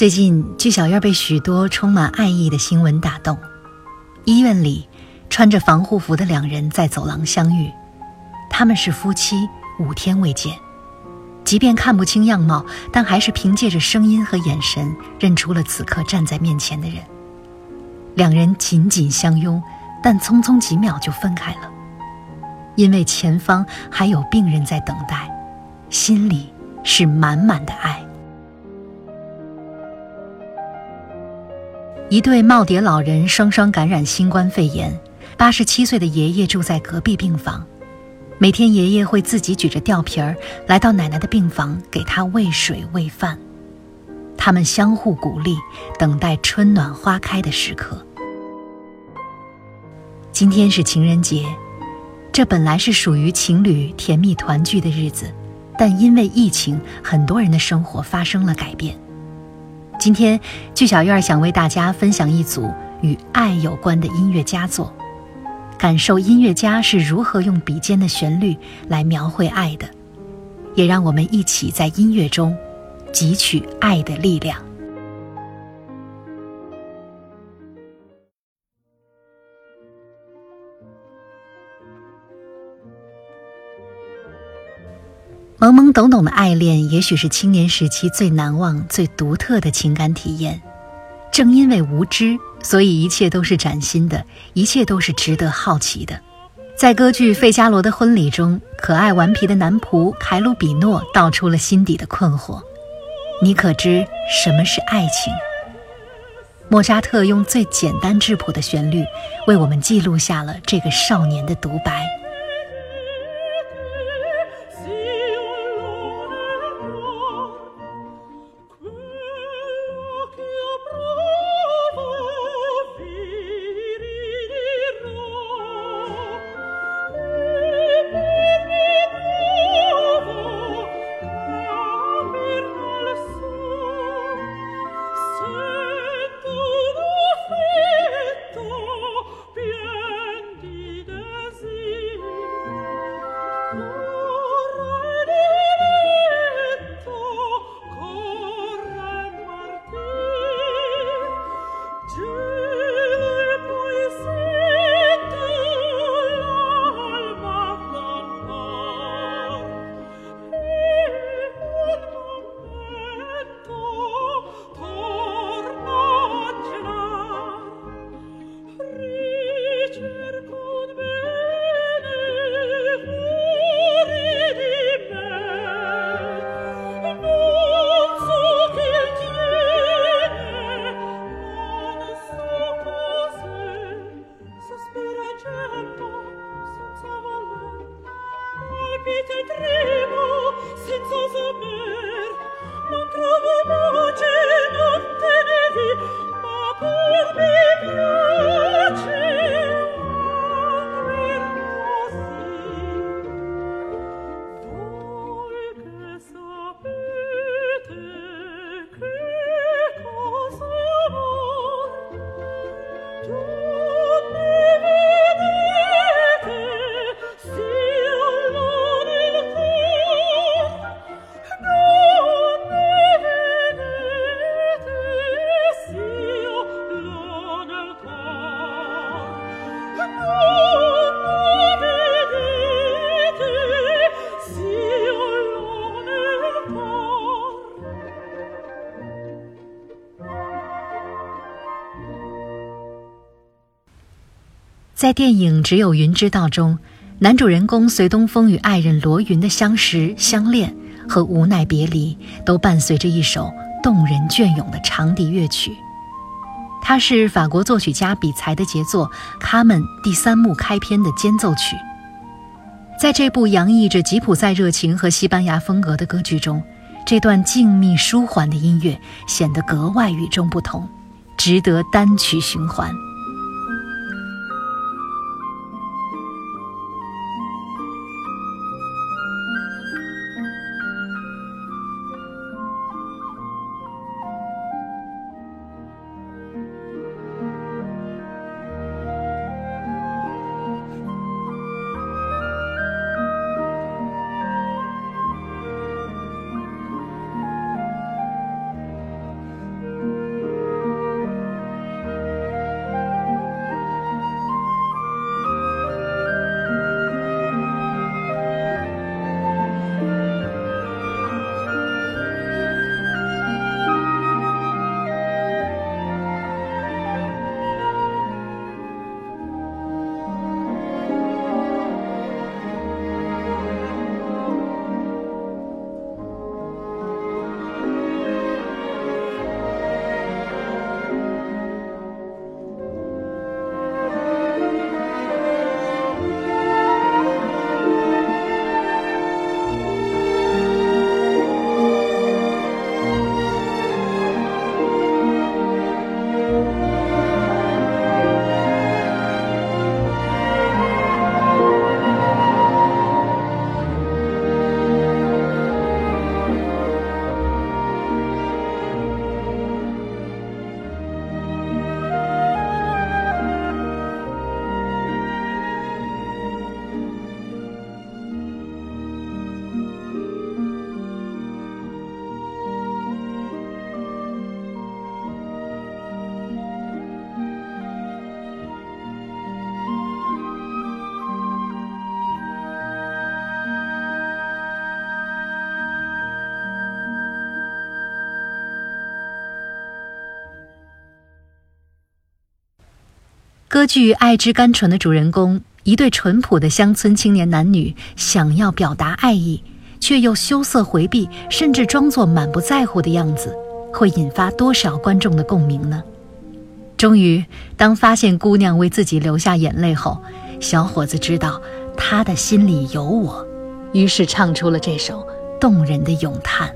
最近，剧小院被许多充满爱意的新闻打动。医院里，穿着防护服的两人在走廊相遇，他们是夫妻，五天未见。即便看不清样貌，但还是凭借着声音和眼神认出了此刻站在面前的人。两人紧紧相拥，但匆匆几秒就分开了，因为前方还有病人在等待，心里是满满的爱。一对耄耋老人双双感染新冠肺炎，八十七岁的爷爷住在隔壁病房，每天爷爷会自己举着吊瓶儿来到奶奶的病房给她喂水喂饭，他们相互鼓励，等待春暖花开的时刻。今天是情人节，这本来是属于情侣甜蜜团聚的日子，但因为疫情，很多人的生活发生了改变。今天，剧小院想为大家分享一组与爱有关的音乐佳作，感受音乐家是如何用笔尖的旋律来描绘爱的，也让我们一起在音乐中汲取爱的力量。懵懵懂懂的爱恋，也许是青年时期最难忘、最独特的情感体验。正因为无知，所以一切都是崭新的，一切都是值得好奇的。在歌剧《费加罗的婚礼》中，可爱顽皮的男仆凯鲁比诺道出了心底的困惑：“你可知什么是爱情？”莫扎特用最简单质朴的旋律，为我们记录下了这个少年的独白。在电影《只有云知道》中，男主人公隋东风与爱人罗云的相识、相恋和无奈别离，都伴随着一首动人隽永的长笛乐曲。它是法国作曲家比才的杰作《卡门》第三幕开篇的间奏曲。在这部洋溢着吉普赛热情和西班牙风格的歌剧中，这段静谧舒缓的音乐显得格外与众不同，值得单曲循环。歌剧《爱之甘醇》的主人公，一对淳朴的乡村青年男女，想要表达爱意，却又羞涩回避，甚至装作满不在乎的样子，会引发多少观众的共鸣呢？终于，当发现姑娘为自己流下眼泪后，小伙子知道他的心里有我，于是唱出了这首动人的咏叹。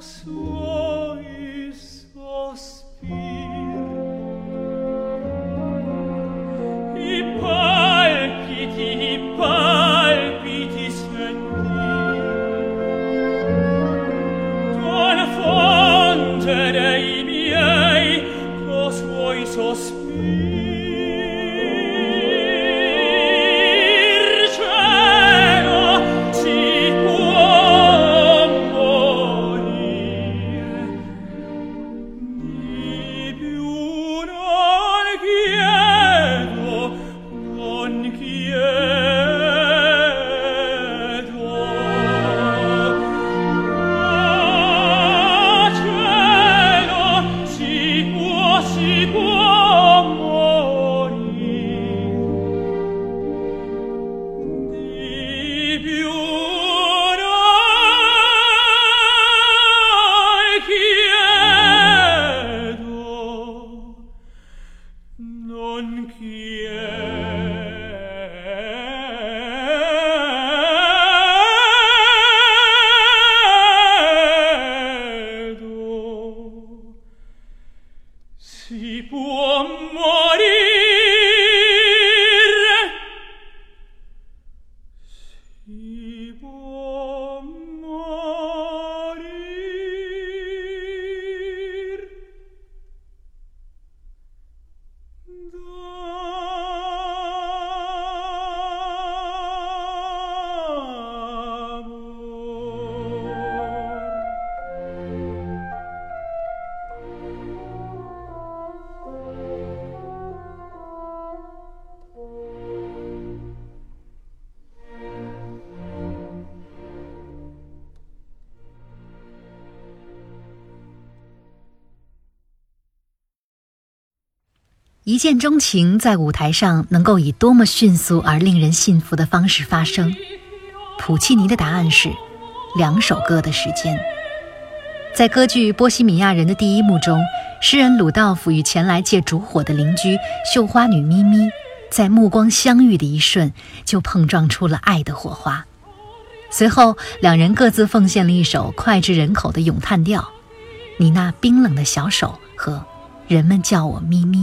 azul. 一见钟情在舞台上能够以多么迅速而令人信服的方式发生？普契尼的答案是两首歌的时间。在歌剧《波西米亚人》的第一幕中，诗人鲁道夫与前来借烛火的邻居绣花女咪咪，在目光相遇的一瞬，就碰撞出了爱的火花。随后，两人各自奉献了一首脍炙人口的咏叹调，《你那冰冷的小手》和《人们叫我咪咪》。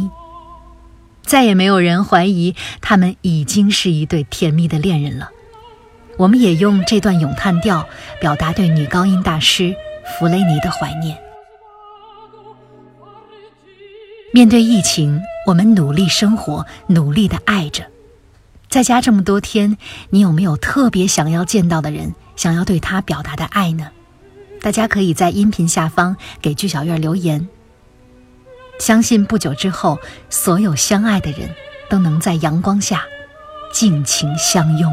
再也没有人怀疑他们已经是一对甜蜜的恋人了。我们也用这段咏叹调表达对女高音大师弗雷尼的怀念。面对疫情，我们努力生活，努力的爱着。在家这么多天，你有没有特别想要见到的人，想要对他表达的爱呢？大家可以在音频下方给剧小院留言。相信不久之后，所有相爱的人都能在阳光下尽情相拥。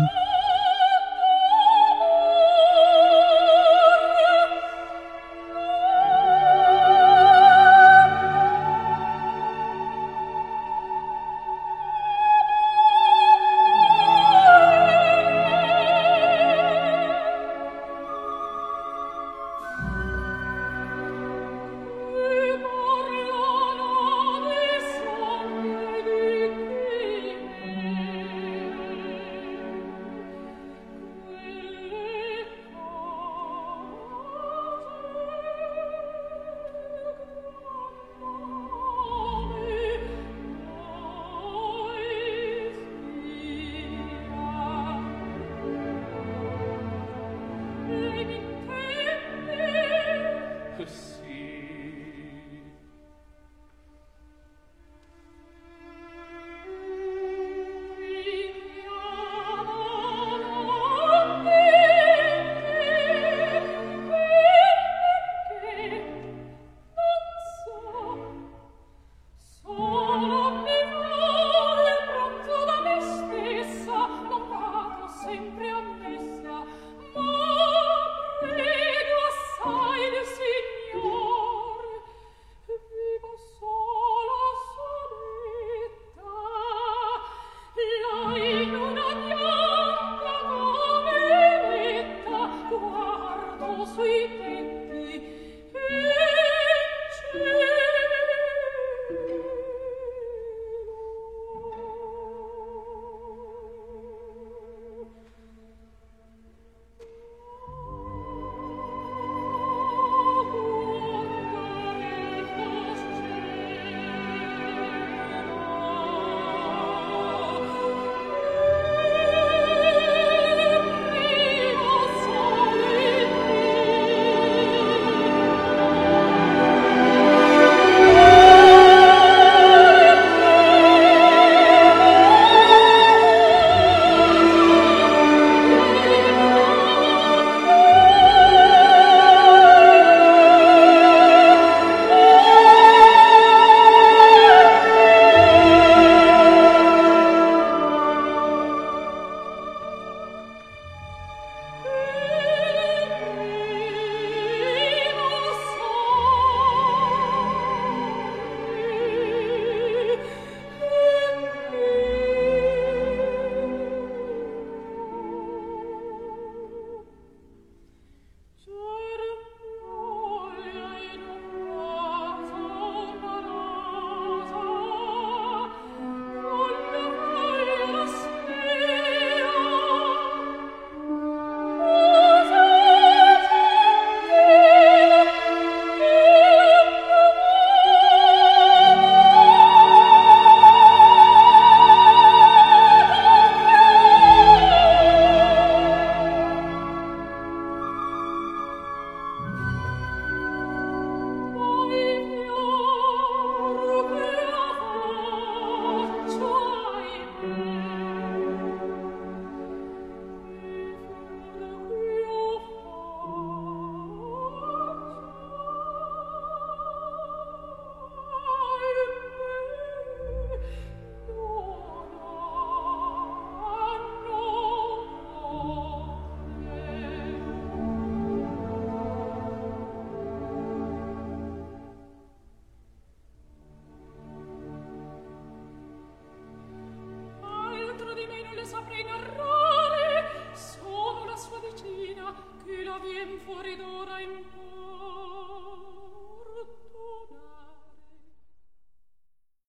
sui tempi e